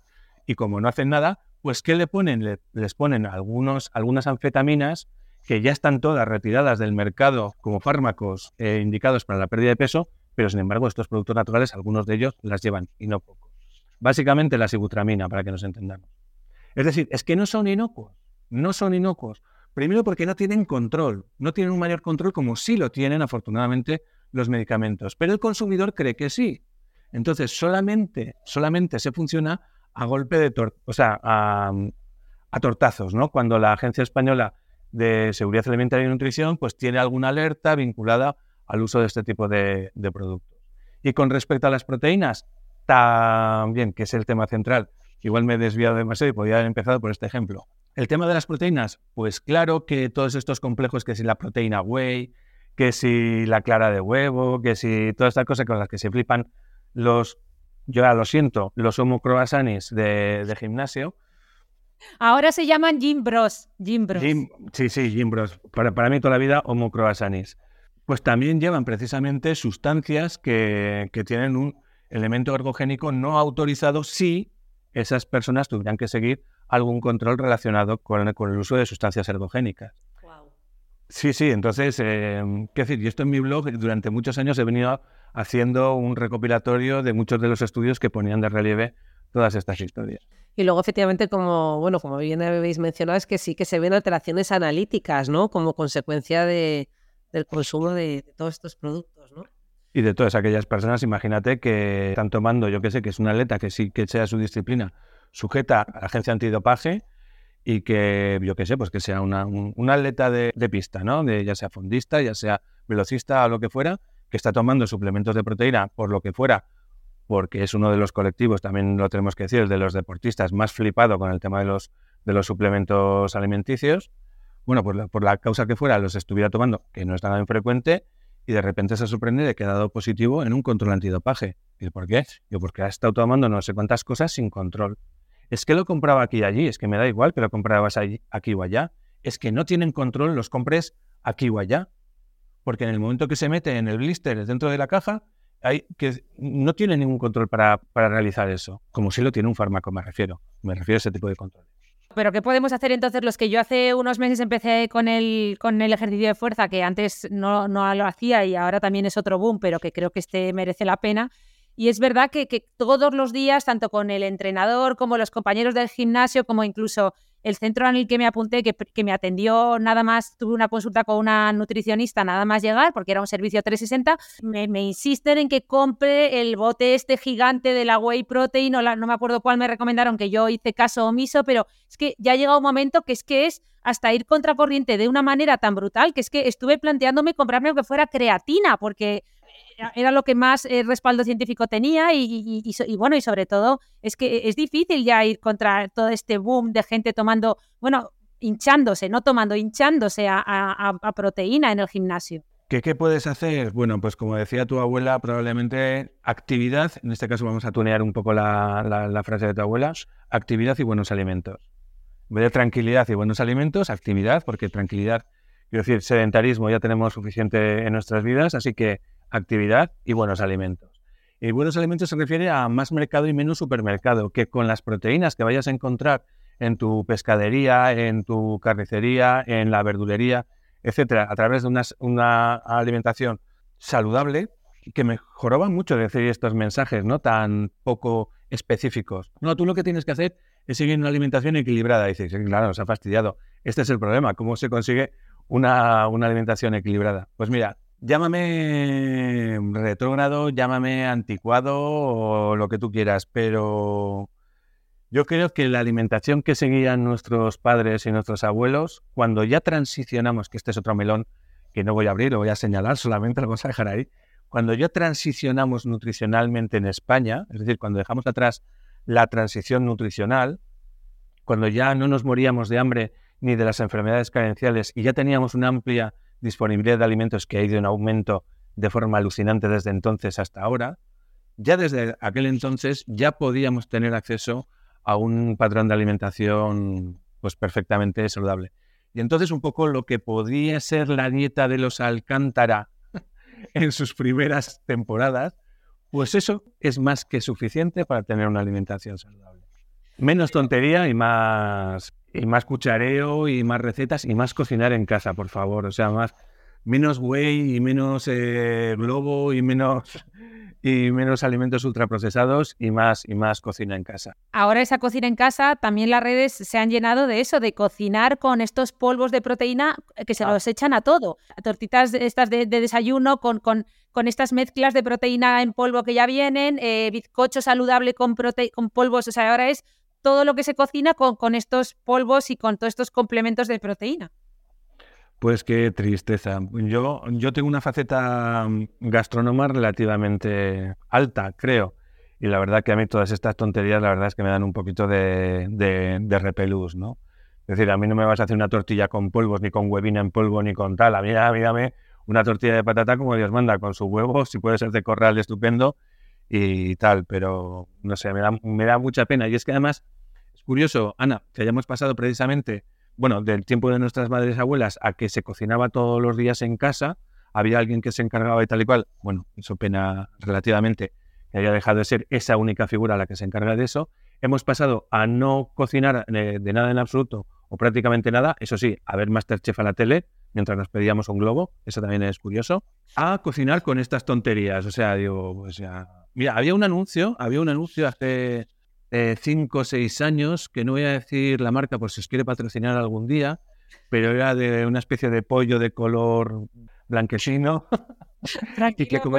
y como no hacen nada, pues ¿qué le ponen? Le, les ponen algunos, algunas anfetaminas que ya están todas retiradas del mercado como fármacos eh, indicados para la pérdida de peso, pero sin embargo estos productos naturales, algunos de ellos las llevan y no pocos. Básicamente la sibutramina, para que nos entendamos. Es decir, es que no son inocuos, no son inocuos. Primero porque no tienen control, no tienen un mayor control como sí lo tienen afortunadamente los medicamentos, pero el consumidor cree que sí. Entonces solamente, solamente se funciona a golpe de, o sea, a, tortazos, ¿no? Cuando la agencia española de seguridad alimentaria y nutrición, pues tiene alguna alerta vinculada al uso de este tipo de productos. Y con respecto a las proteínas, también, que es el tema central, igual me he desviado demasiado y podría haber empezado por este ejemplo. El tema de las proteínas, pues claro que todos estos complejos, que si la proteína whey, que si la clara de huevo, que si todas estas cosas con las que se flipan los, yo ya lo siento, los homocroasanis de, de gimnasio. Ahora se llaman Gym Bros. Gym Bros. sí, sí, Gym Bros. Para, para mí toda la vida homocroasanis. Pues también llevan precisamente sustancias que, que tienen un elemento ergogénico no autorizado si esas personas tuvieran que seguir algún control relacionado con, el uso de sustancias ergogénicas. Sí, sí, entonces, eh, qué decir, yo esto en mi blog durante muchos años he venido haciendo un recopilatorio de muchos de los estudios que ponían de relieve todas estas historias. Y luego, efectivamente, como bueno, como bien habéis mencionado, es que sí que se ven alteraciones analíticas, ¿no? Como consecuencia de, del consumo de, de, todos estos productos, ¿no? Y de todas aquellas personas, imagínate que están tomando, yo qué sé, que es un atleta que sí que sea su disciplina, sujeta a la agencia antidopaje y que, yo qué sé, pues que sea una, un, atleta de, pista, ¿no? De, ya sea fondista, ya sea velocista o lo que fuera, que está tomando suplementos de proteína por lo que fuera, porque es uno de los colectivos, también lo tenemos que decir, de los deportistas más flipado con el tema de los, de los suplementos alimenticios. Bueno, por la, por la causa que fuera, los estuviera tomando, que no es nada infrecuente, y de repente se sorprende de que ha dado positivo en un control antidopaje. ¿Y por qué? Yo, porque ha estado tomando no sé cuántas cosas sin control. Es que lo compraba aquí y allí, es que me da igual que lo comprabas aquí o allá. Es que no tienen control, los compres aquí o allá. Porque en el momento que se mete en el blister dentro de la caja, hay que no tiene ningún control para, para realizar eso. Como si lo tiene un fármaco, me refiero. Me refiero a ese tipo de control. Pero ¿qué podemos hacer entonces los que yo hace unos meses empecé con el, con el ejercicio de fuerza, que antes no, no lo hacía y ahora también es otro boom, pero que creo que este merece la pena? Y es verdad que, todos los días, tanto con el entrenador como los compañeros del gimnasio, como incluso el centro en el que me apunté, que, me atendió nada más, tuve una consulta con una nutricionista nada más llegar, porque era un servicio 360, me, me insisten en que compre el bote este gigante de la whey protein, no me acuerdo cuál me recomendaron, que yo hice caso omiso, pero es que ya ha llegado un momento que es que es hasta ir contracorriente de una manera tan brutal que es que estuve planteándome comprarme lo que fuera creatina, porque era lo que más eh, respaldo científico tenía y, bueno, y sobre todo es que es difícil ya ir contra todo este boom de gente tomando, bueno, hinchándose, no tomando, hinchándose a, proteína en el gimnasio. ¿Qué, ¿Qué, puedes hacer? Bueno, pues como decía tu abuela, probablemente actividad, en este caso vamos a tunear un poco la, la frase de tu abuela, actividad y buenos alimentos. En vez de tranquilidad y buenos alimentos, actividad, porque tranquilidad, quiero decir, sedentarismo ya tenemos suficiente en nuestras vidas, así que actividad y buenos alimentos. Y buenos alimentos se refiere a más mercado y menos supermercado, que con las proteínas que vayas a encontrar en tu pescadería, en tu carnicería, en la verdulería, etcétera, a través de una, alimentación saludable, que mejoraba mucho decir estos mensajes, ¿no? Tan poco específicos. No, tú lo que tienes que hacer es seguir una alimentación equilibrada. Dices, claro, nos ha fastidiado. Este es el problema. ¿Cómo se consigue una alimentación equilibrada? Pues mira, Llámame retrógrado, llámame anticuado o lo que tú quieras, pero yo creo que la alimentación que seguían nuestros padres y nuestros abuelos, cuando ya transicionamos, que este es otro melón que no voy a abrir, lo voy a señalar, solamente lo vamos a dejar ahí, cuando ya transicionamos nutricionalmente en España, es decir, cuando dejamos atrás la transición nutricional, cuando ya no nos moríamos de hambre ni de las enfermedades carenciales y ya teníamos una amplia disponibilidad de alimentos que ha ido en aumento de forma alucinante desde entonces hasta ahora, ya desde aquel entonces ya podíamos tener acceso a un patrón de alimentación pues perfectamente saludable. Y entonces un poco lo que podía ser la dieta de los Alcántara en sus primeras temporadas, pues eso es más que suficiente para tener una alimentación saludable. Menos tontería y más y más cuchareo y más recetas y más cocinar en casa, por favor. O sea, más menos whey y menos eh, globo y menos y menos alimentos ultraprocesados y más y más cocina en casa. Ahora esa cocina en casa, también las redes se han llenado de eso, de cocinar con estos polvos de proteína que se ah. los echan a todo. Tortitas estas de, desayuno con, con, con, estas mezclas de proteína en polvo que ya vienen, eh, bizcocho saludable con, con polvos, o sea, ahora es todo lo que se cocina con, estos polvos y con todos estos complementos de proteína. Pues qué tristeza. Yo, yo tengo una faceta mm, gastrónoma relativamente alta, creo. Y la verdad que a mí todas estas tonterías, la verdad es que me dan un poquito de, de, repelús, ¿no? Es decir, a mí no me vas a hacer una tortilla con polvos, ni con huevina en polvo, ni con tal. A mí, dame una tortilla de patata como Dios manda, con su huevo, si puede ser de corral, estupendo, y tal. Pero, no sé, me da, me da mucha pena. Y es que además, curioso, Ana, que hayamos pasado precisamente, bueno, del tiempo de nuestras madres abuelas a que se cocinaba todos los días en casa, había alguien que se encargaba de tal y cual. Bueno, eso pena relativamente que haya dejado de ser esa única figura la que se encarga de eso. Hemos pasado a no cocinar de, de nada en absoluto o prácticamente nada, eso sí, a ver Masterchef a la tele mientras nos pedíamos un globo, eso también es curioso, a cocinar con estas tonterías. O sea, digo, pues ya. Mira, había un anuncio, había un anuncio hace eh, cinco o seis años, que no voy a decir la marca por si os quiere patrocinar algún día, pero era de una especie de pollo de color blanquecino. y que como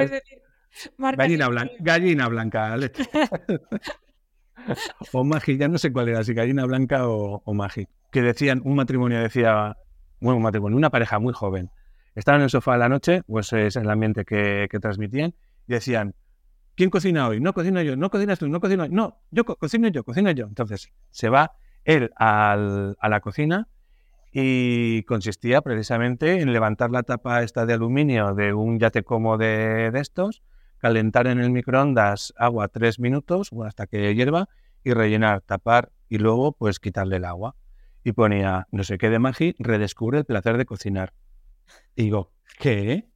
gallina, blanca, gallina blanca, o Magi, ya no sé cuál era, si gallina blanca o, o Magi. Que decían, un matrimonio decía, bueno, un matrimonio, una pareja muy joven. Estaban en el sofá a la noche, pues es el ambiente que, que transmitían, y decían, ¿quién cocina hoy? No cocino yo, no cocinas tú, no cocino yo. No, yo co cocino yo, cocino yo. Entonces se va él a la cocina y consistía precisamente en levantar la tapa esta de aluminio de un yate como de, estos, calentar en el microondas agua tres minutos hasta que hierva y rellenar, tapar y luego pues quitarle el agua. Y ponía, no sé qué de Magi, redescubre el placer de cocinar. Y digo, ¿qué?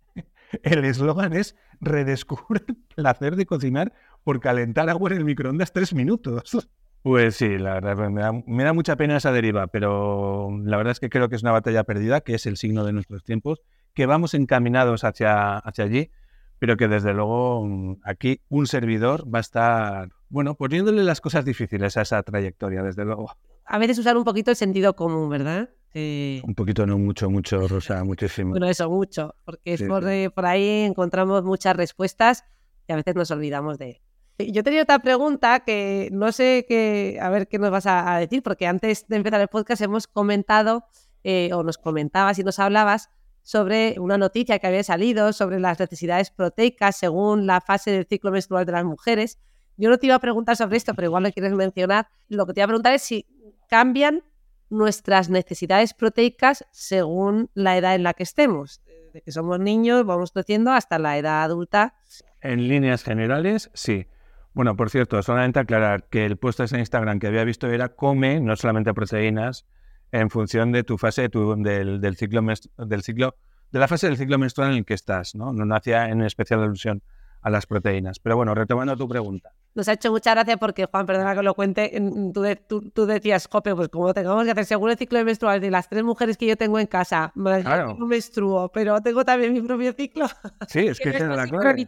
El eslogan es redescubre el placer de cocinar por calentar agua en el microondas tres minutos. Pues sí, la verdad, me da, me da, mucha pena esa deriva, pero la verdad es que creo que es una batalla perdida, que es el signo de nuestros tiempos, que vamos encaminados hacia, hacia allí, pero que desde luego aquí un servidor va a estar, bueno, poniéndole las cosas difíciles a esa trayectoria, desde luego. A veces usar un poquito el sentido común, ¿verdad? Sí. Un poquito, no mucho, mucho, Rosa, muchísimo. Bueno, eso, mucho, porque sí, por, sí. por, ahí encontramos muchas respuestas y a veces nos olvidamos de Yo tenía otra pregunta que no sé qué, a ver qué nos vas a, a, decir, porque antes de empezar el podcast hemos comentado, eh, o nos comentabas y nos hablabas sobre una noticia que había salido sobre las necesidades proteicas según la fase del ciclo menstrual de las mujeres. Yo no te iba a preguntar sobre esto, pero igual lo quieres mencionar. Lo que te iba a preguntar es si cambian nuestras necesidades proteicas según la edad en la que estemos. De que somos niños, vamos creciendo hasta la edad adulta. En líneas generales, sí. Bueno, por cierto, solamente aclarar que el puesto en Instagram que había visto era come, no solamente proteínas, en función de tu fase de tu, del, del, ciclo del ciclo de la fase del ciclo menstrual en el que estás, ¿no? No hacía en especial alusión a las proteínas. Pero bueno, retomando tu pregunta. Nos ha hecho mucha gracia porque, Juan, perdona que lo cuente, tú, de, tú, tú decías, Jope, pues como tengamos que hacer según el ciclo menstrual de las tres mujeres que yo tengo en casa, claro. no menstruo, pero tengo también mi propio ciclo. Sí, es que esa era la clave.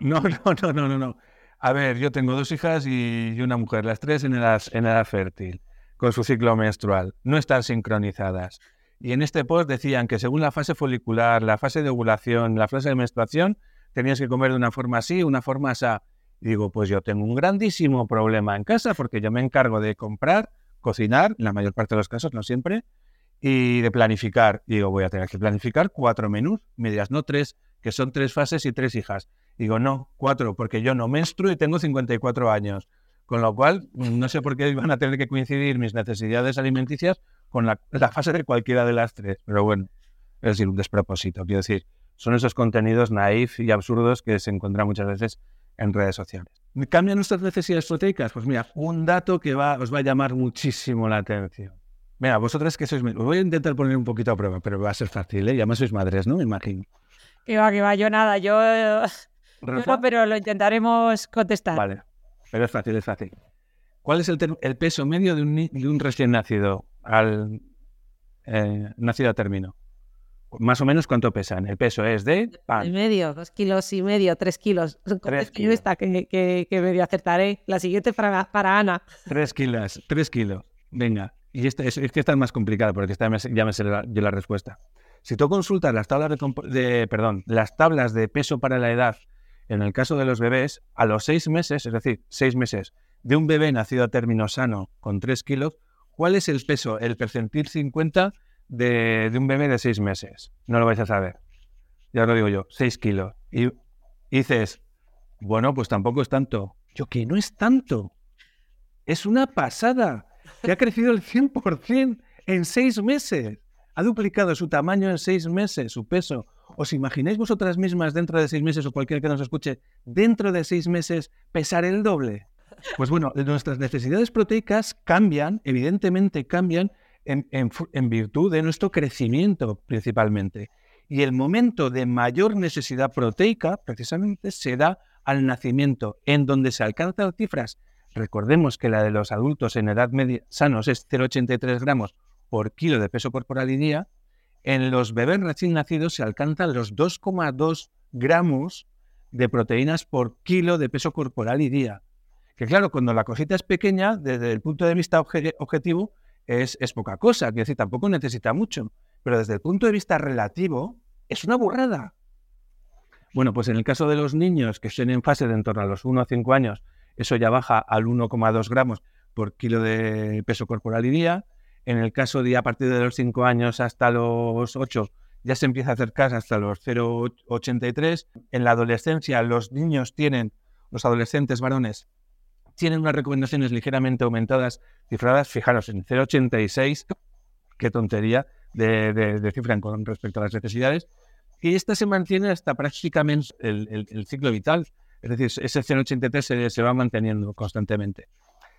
No, no, no, no, no, no. A ver, yo tengo dos hijas y una mujer, las tres en edad, en edad fértil, con su ciclo menstrual. No están sincronizadas. Y en este post decían que según la fase folicular, la fase de ovulación, la fase de menstruación, tenías que comer de una forma así, una forma así. Y digo, pues yo tengo un grandísimo problema en casa porque yo me encargo de comprar, cocinar, en la mayor parte de los casos, no siempre, y de planificar. Digo, voy a tener que planificar cuatro menús. Me dirás, no tres, que son tres fases y tres hijas. Digo, no, cuatro, porque yo no menstruo y tengo 54 años. Con lo cual, no sé por qué van a tener que coincidir mis necesidades alimenticias con la, la fase de cualquiera de las tres. Pero bueno, es decir, un despropósito. Quiero decir, son esos contenidos naif y absurdos que se encuentran muchas veces en redes sociales. ¿Cambian nuestras necesidades proteicas? Pues mira, un dato que va, os va a llamar muchísimo la atención. Mira, vosotras que sois... Os voy a intentar poner un poquito a prueba, pero va a ser fácil, ¿eh? Ya más sois madres, ¿no? Me imagino. Que va, que va, yo nada, yo... yo no, pero lo intentaremos contestar. Vale, pero es fácil, es fácil. ¿Cuál es el, el peso medio de un, de un, recién nacido al eh, nacido a término? Más o menos cuánto pesan. El peso es de pan. Medio, dos kilos y medio, tres kilos. Tres kilos. Esta que, que, que, medio acertaré. La siguiente para, para Ana. Tres kilos, tres kilos. Venga. Y esta es, es que esta es más complicada porque esta ya me sé la, yo la respuesta. Si tú consultas las tablas de, de, perdón, las tablas de peso para la edad, en el caso de los bebés, a los seis meses, es decir, seis meses de un bebé nacido a término sano con tres kilos, ¿cuál es el peso, el percentil 50 de, de un bebé de seis meses. No lo vais a saber. Ya lo digo yo, 6 kilos. Y, y dices, bueno, pues tampoco es tanto. Yo que no es tanto. Es una pasada. Que ha crecido el 100% en seis meses. Ha duplicado su tamaño en seis meses, su peso. ¿Os imagináis vosotras mismas dentro de seis meses o cualquiera que nos escuche, dentro de seis meses pesar el doble? Pues bueno, nuestras necesidades proteicas cambian, evidentemente cambian, en, virtud de nuestro crecimiento principalmente. Y el momento de mayor necesidad proteica precisamente se da al nacimiento, en donde se alcanzan cifras. Recordemos que la de los adultos en edad media sanos es 0,83 gramos por kilo de peso corporal y día. En los bebés recién nacidos se alcanzan los 2,2 gramos de proteínas por kilo de peso corporal y día. Que claro, cuando la cosita es pequeña, desde el punto de vista obje objetivo, es, es, poca cosa, quiero decir, tampoco necesita mucho. Pero desde el punto de vista relativo, es una burrada. Bueno, pues en el caso de los niños que estén en fase de en torno a los 1 a 5 años, eso ya baja al 1,2 gramos por kilo de peso corporal y día. En el caso de a partir de los 5 años hasta los 8, ya se empieza a acercar hasta los 0,83. En la adolescencia, los niños tienen, los adolescentes varones, tienen unas recomendaciones ligeramente aumentadas, cifradas, fijaros, en 0,86, qué tontería de, de, de cifra con respecto a las necesidades, y esta se mantiene hasta prácticamente el, el, el ciclo vital, es decir, ese 0,83 se, se, va manteniendo constantemente.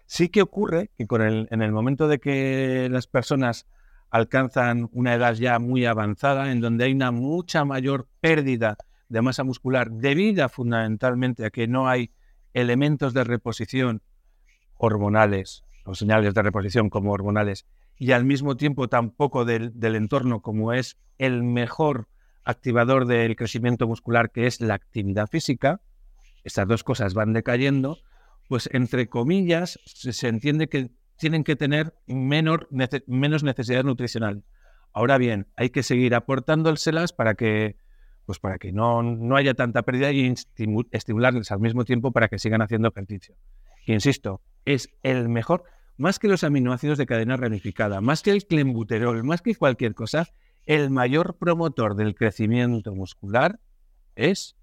Sí que ocurre que con el, en el momento de que las personas alcanzan una edad ya muy avanzada, en donde hay una mucha mayor pérdida de masa muscular, debida fundamentalmente a que no hay elementos de reposición hormonales, o señales de reposición como hormonales, y al mismo tiempo tampoco del, entorno como es el mejor activador del crecimiento muscular, que es la actividad física, estas dos cosas van decayendo, pues entre comillas se, entiende que tienen que tener menor, menos necesidad nutricional. Ahora bien, hay que seguir aportándoselas para que, pues para que no, no haya tanta pérdida y estimularles al mismo tiempo para que sigan haciendo ejercicio. Que insisto, es el mejor, más que los aminoácidos de cadena ramificada, más que el clenbuterol, más que cualquier cosa, el mayor promotor del crecimiento muscular es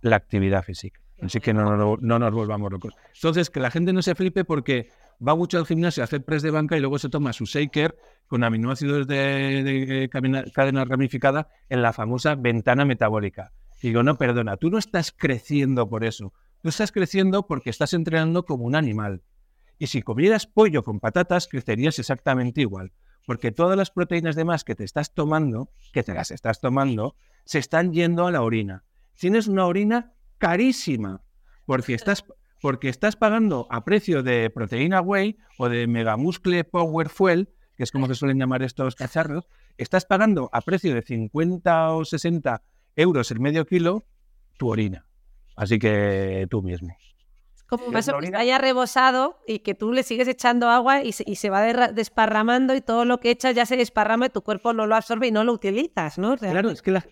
la actividad física. Así que no, no, no, nos volvamos locos. Entonces, que la gente no se flipe porque va mucho al gimnasio a hacer press de banca y luego se toma su shaker con aminoácidos de, de cadena ramificada en la famosa ventana metabólica. Y digo, no, perdona, tú no estás creciendo por eso. Tú estás creciendo porque estás entrenando como un animal. Y si comieras pollo con patatas, crecerías exactamente igual porque todas las proteínas de más que te estás tomando, que te las estás tomando, se están yendo a la orina. Tienes una orina carísima, porque estás, porque estás pagando a precio de proteína whey o de megamuscle power fuel, que es como se suelen llamar estos cacharros, estás pagando a precio de 50 o 60 euros el medio kilo tu orina. Así que tú mismo como un vaso que rebosado y que tú le sigues echando agua y se, y se va de, desparramando y todo lo que echas ya se desparrama y tu cuerpo no lo absorbe y no lo utilizas, ¿no? Realmente. Claro, es que la,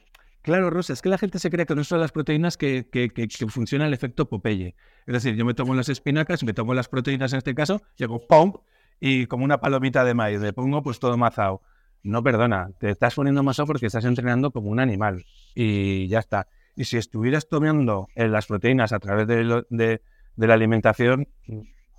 claro, Rosa, es que la gente se cree que no son las proteínas que, que, que, funciona el efecto Popeye. Es decir, yo me tomo las espinacas, me tomo las proteínas en este caso, llego ¡pum! y como una palomita de maíz, le pongo pues todo mazao. No, perdona, te estás poniendo mazao porque estás entrenando como un animal y ya está. Y si estuvieras tomando eh, las proteínas a través de, de de la alimentación,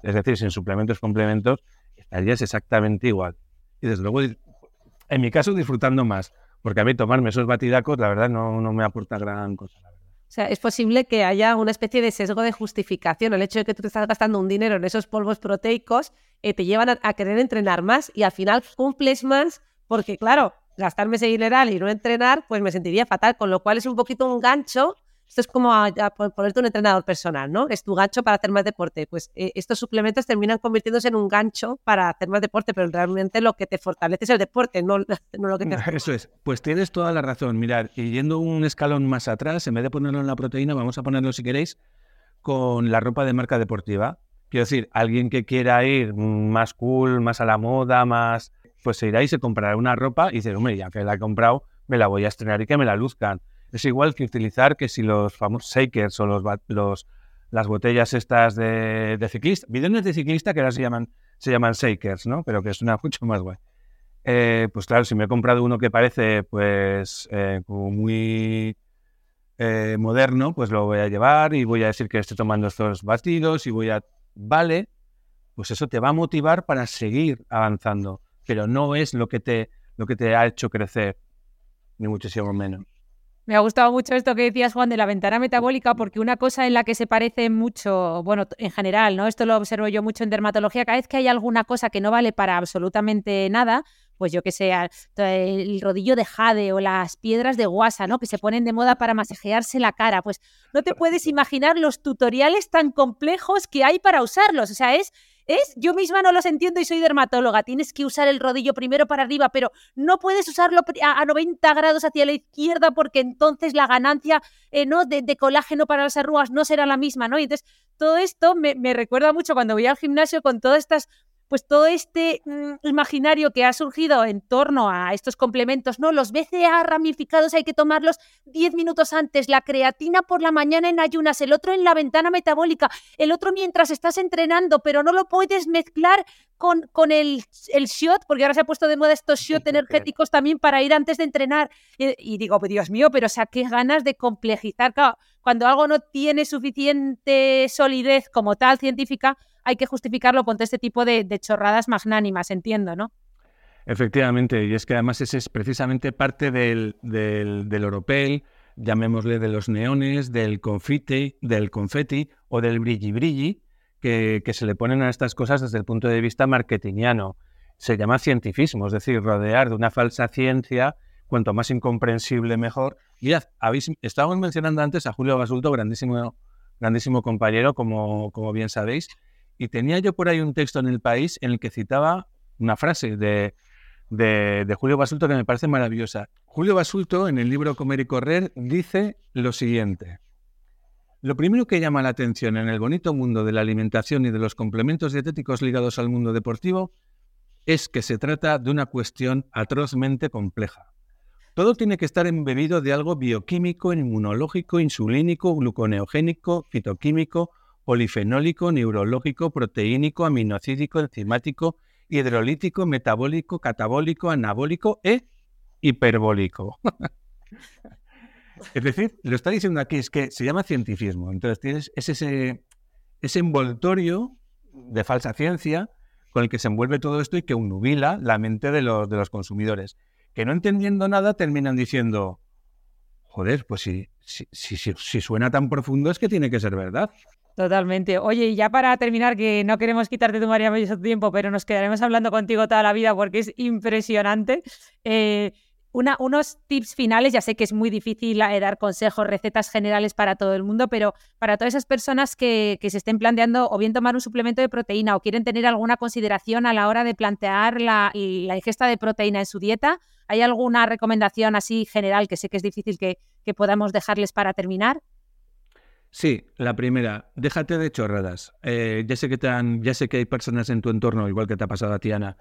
es decir, sin suplementos, complementos, estarías exactamente igual. Y desde luego, en mi caso, disfrutando más, porque a mí tomarme esos batidacos, la verdad, no, no me aporta gran cosa. O sea, es posible que haya una especie de sesgo de justificación. El hecho de que tú te estás gastando un dinero en esos polvos proteicos eh, te llevan a, querer entrenar más y al final cumples más porque, claro, gastarme ese dineral y no entrenar, pues me sentiría fatal. Con lo cual es un poquito un gancho esto es como a, a ponerte un entrenador personal, ¿no? Es tu gancho para hacer más deporte. Pues eh, estos suplementos terminan convirtiéndose en un gancho para hacer más deporte, pero realmente lo que te fortalece es el deporte, no, no lo que te... Eso es. Pues tienes toda la razón. Mirad, y yendo un escalón más atrás, en vez de ponerlo en la proteína, vamos a ponerlo, si queréis, con la ropa de marca deportiva. Quiero decir, alguien que quiera ir más cool, más a la moda, más... Pues se irá y se comprará una ropa y dice, hombre, ya que la he comprado, me la voy a estrenar y que me la luzcan. Es igual que utilizar que si los famosos shakers o los, los las botellas estas de, de ciclista, bidones de ciclista que ahora se llaman, se llaman shakers, ¿no? Pero que suena mucho más guay. eh, pues claro, si me he comprado uno que parece pues eh, como muy eh, moderno, pues lo voy a llevar y voy a decir que estoy tomando estos batidos y voy a... Vale, pues eso te va a motivar para seguir avanzando, pero no es lo que te, lo que te ha hecho crecer, ni muchísimo menos. Me ha gustado mucho esto que decías, Juan, de la ventana metabólica, porque una cosa en la que se parece mucho, bueno, en general, ¿no? Esto lo observo yo mucho en dermatología, cada vez que hay alguna cosa que no vale para absolutamente nada, pues yo que sé, el rodillo de jade o las piedras de guasa, ¿no? Que se ponen de moda para masajearse la cara. Pues no te puedes imaginar los tutoriales tan complejos que hay para usarlos. O sea, es, es, yo misma no los entiendo y soy dermatóloga. Tienes que usar el rodillo primero para arriba, pero no puedes usarlo a, 90 grados hacia la izquierda porque entonces la ganancia eh, ¿no? De, colágeno para las arrugas no será la misma, ¿no? Y entonces todo esto me, me recuerda mucho cuando voy al gimnasio con todas estas pues todo este mm, imaginario que ha surgido en torno a estos complementos, ¿no? Los BCA ramificados hay que tomarlos 10 minutos antes, la creatina por la mañana en ayunas, el otro en la ventana metabólica, el otro mientras estás entrenando, pero no lo puedes mezclar con, con el, el shot, porque ahora se ha puesto de moda estos shot energéticos también para ir antes de entrenar. Y, digo, pues Dios mío, pero o sea, qué ganas de complejizar. cuando algo no tiene suficiente solidez como tal científica, hay que justificarlo con este tipo de, chorradas magnánimas, entiendo, ¿no? Efectivamente, y es que además ese es precisamente parte del, del, oropel, llamémosle de los neones, del confeti, del confeti o del brilli brilli, que, se le ponen a estas cosas desde el punto de vista marketingiano. Se llama cientifismo, es decir, rodear de una falsa ciencia, cuanto más incomprensible mejor. Y habéis, estábamos mencionando antes a Julio Basulto, grandísimo, grandísimo compañero, como, como bien sabéis, y tenía yo por ahí un texto en el país en el que citaba una frase de, de, Julio Basulto que me parece maravillosa. Julio Basulto, en el libro Comer y Correr, dice lo siguiente. Lo primero que llama la atención en el bonito mundo de la alimentación y de los complementos dietéticos ligados al mundo deportivo es que se trata de una cuestión atrozmente compleja. Todo tiene que estar embebido de algo bioquímico, inmunológico, insulínico, gluconeogénico, fitoquímico, polifenólico, neurológico, proteínico, aminocídico, enzimático, hidrolítico, metabólico, catabólico, anabólico e hiperbólico. es decir, lo está diciendo aquí, es que se llama cientifismo. Entonces tienes es ese, envoltorio de falsa ciencia con el que se envuelve todo esto y que unubila la mente de los, consumidores, que no entendiendo nada terminan diciendo, joder, pues si suena tan profundo es que tiene que ser verdad. Totalmente. Oye, y ya para terminar, que no queremos quitarte tu maravilloso tiempo, pero nos quedaremos hablando contigo toda la vida porque es impresionante. Eh, una, unos tips finales, ya sé que es muy difícil eh, dar consejos, recetas generales para todo el mundo, pero para todas esas personas que, que, se estén planteando o bien tomar un suplemento de proteína o quieren tener alguna consideración a la hora de plantear la, la ingesta de proteína en su dieta, ¿hay alguna recomendación así general que sé que es difícil que, que podamos dejarles para terminar? Sí, la primera, déjate de chorradas. Eh, ya, sé que te ya sé que hay personas en tu entorno, igual que te ha pasado a Tiana,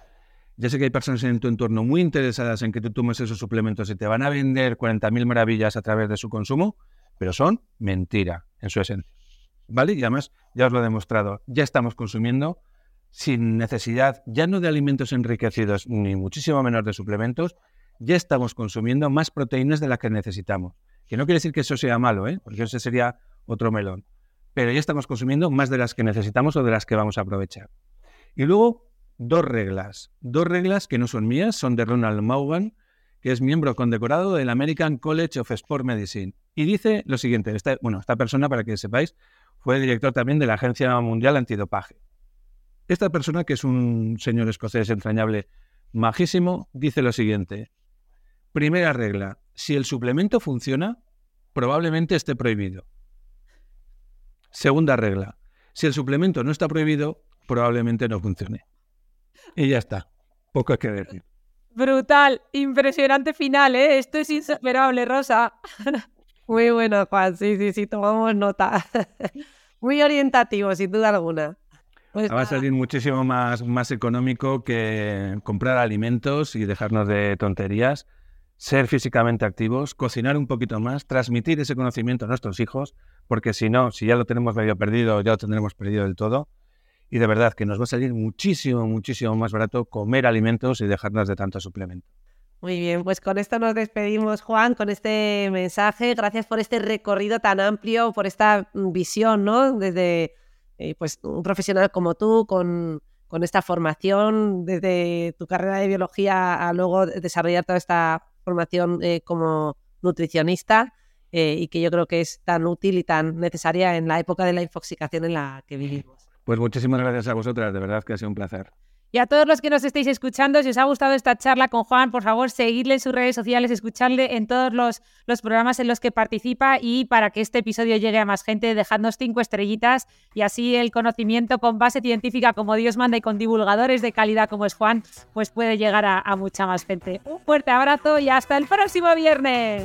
ya sé que hay personas en tu entorno muy interesadas en que tú tomes esos suplementos y te van a vender 40.000 maravillas a través de su consumo, pero son mentira en su esencia. ¿Vale? Y además, ya os lo he demostrado, ya estamos consumiendo sin necesidad, ya no de alimentos enriquecidos, ni muchísimo menos de suplementos, ya estamos consumiendo más proteínas de las que necesitamos. Que no quiere decir que eso sea malo, ¿eh? porque eso sería otro melón. Pero ya estamos consumiendo más de las que necesitamos o de las que vamos a aprovechar. Y luego, dos reglas. Dos reglas que no son mías, son de Ronald Maugan, que es miembro condecorado del American College of Sport Medicine. Y dice lo siguiente, esta, bueno, esta persona, para que sepáis, fue director también de la Agencia Mundial Antidopaje. Esta persona, que es un señor escocés entrañable, majísimo, dice lo siguiente. Primera regla, si el suplemento funciona, probablemente esté prohibido. Segunda regla, si el suplemento no está prohibido, probablemente no funcione. Y ya está, poco hay que decir. Brutal, impresionante final, ¿eh? Esto es insuperable, Rosa. Muy bueno, Juan, sí, sí, sí, tomamos nota. Muy orientativo, sin duda alguna. Pues Va a salir muchísimo más, más económico que comprar alimentos y dejarnos de tonterías ser físicamente activos, cocinar un poquito más, transmitir ese conocimiento a nuestros hijos, porque si no, si ya lo tenemos medio perdido, ya lo tendremos perdido del todo. y de verdad que nos va a salir muchísimo, muchísimo más barato comer alimentos y dejarnos de tanto suplemento. Muy bien, pues con esto nos despedimos, Juan, con este mensaje. Gracias por este recorrido tan amplio, por esta visión, ¿no? Desde eh, pues, un profesional como tú, con, con, esta formación, desde tu carrera de biología a luego desarrollar toda esta formación eh, como nutricionista. Eh, y que yo creo que es tan útil y tan necesaria en la época de la infoxicación en la que vivimos. Pues muchísimas gracias a vosotras, de verdad que ha sido un placer. Y a todos los que nos estéis escuchando, si os ha gustado esta charla con Juan, por favor, seguidle en sus redes sociales, escuchadle en todos los, los, programas en los que participa y para que este episodio llegue a más gente, dejadnos cinco estrellitas y así el conocimiento con base científica como Dios manda y con divulgadores de calidad como es Juan, pues puede llegar a, a mucha más gente. Un fuerte abrazo y hasta el próximo viernes.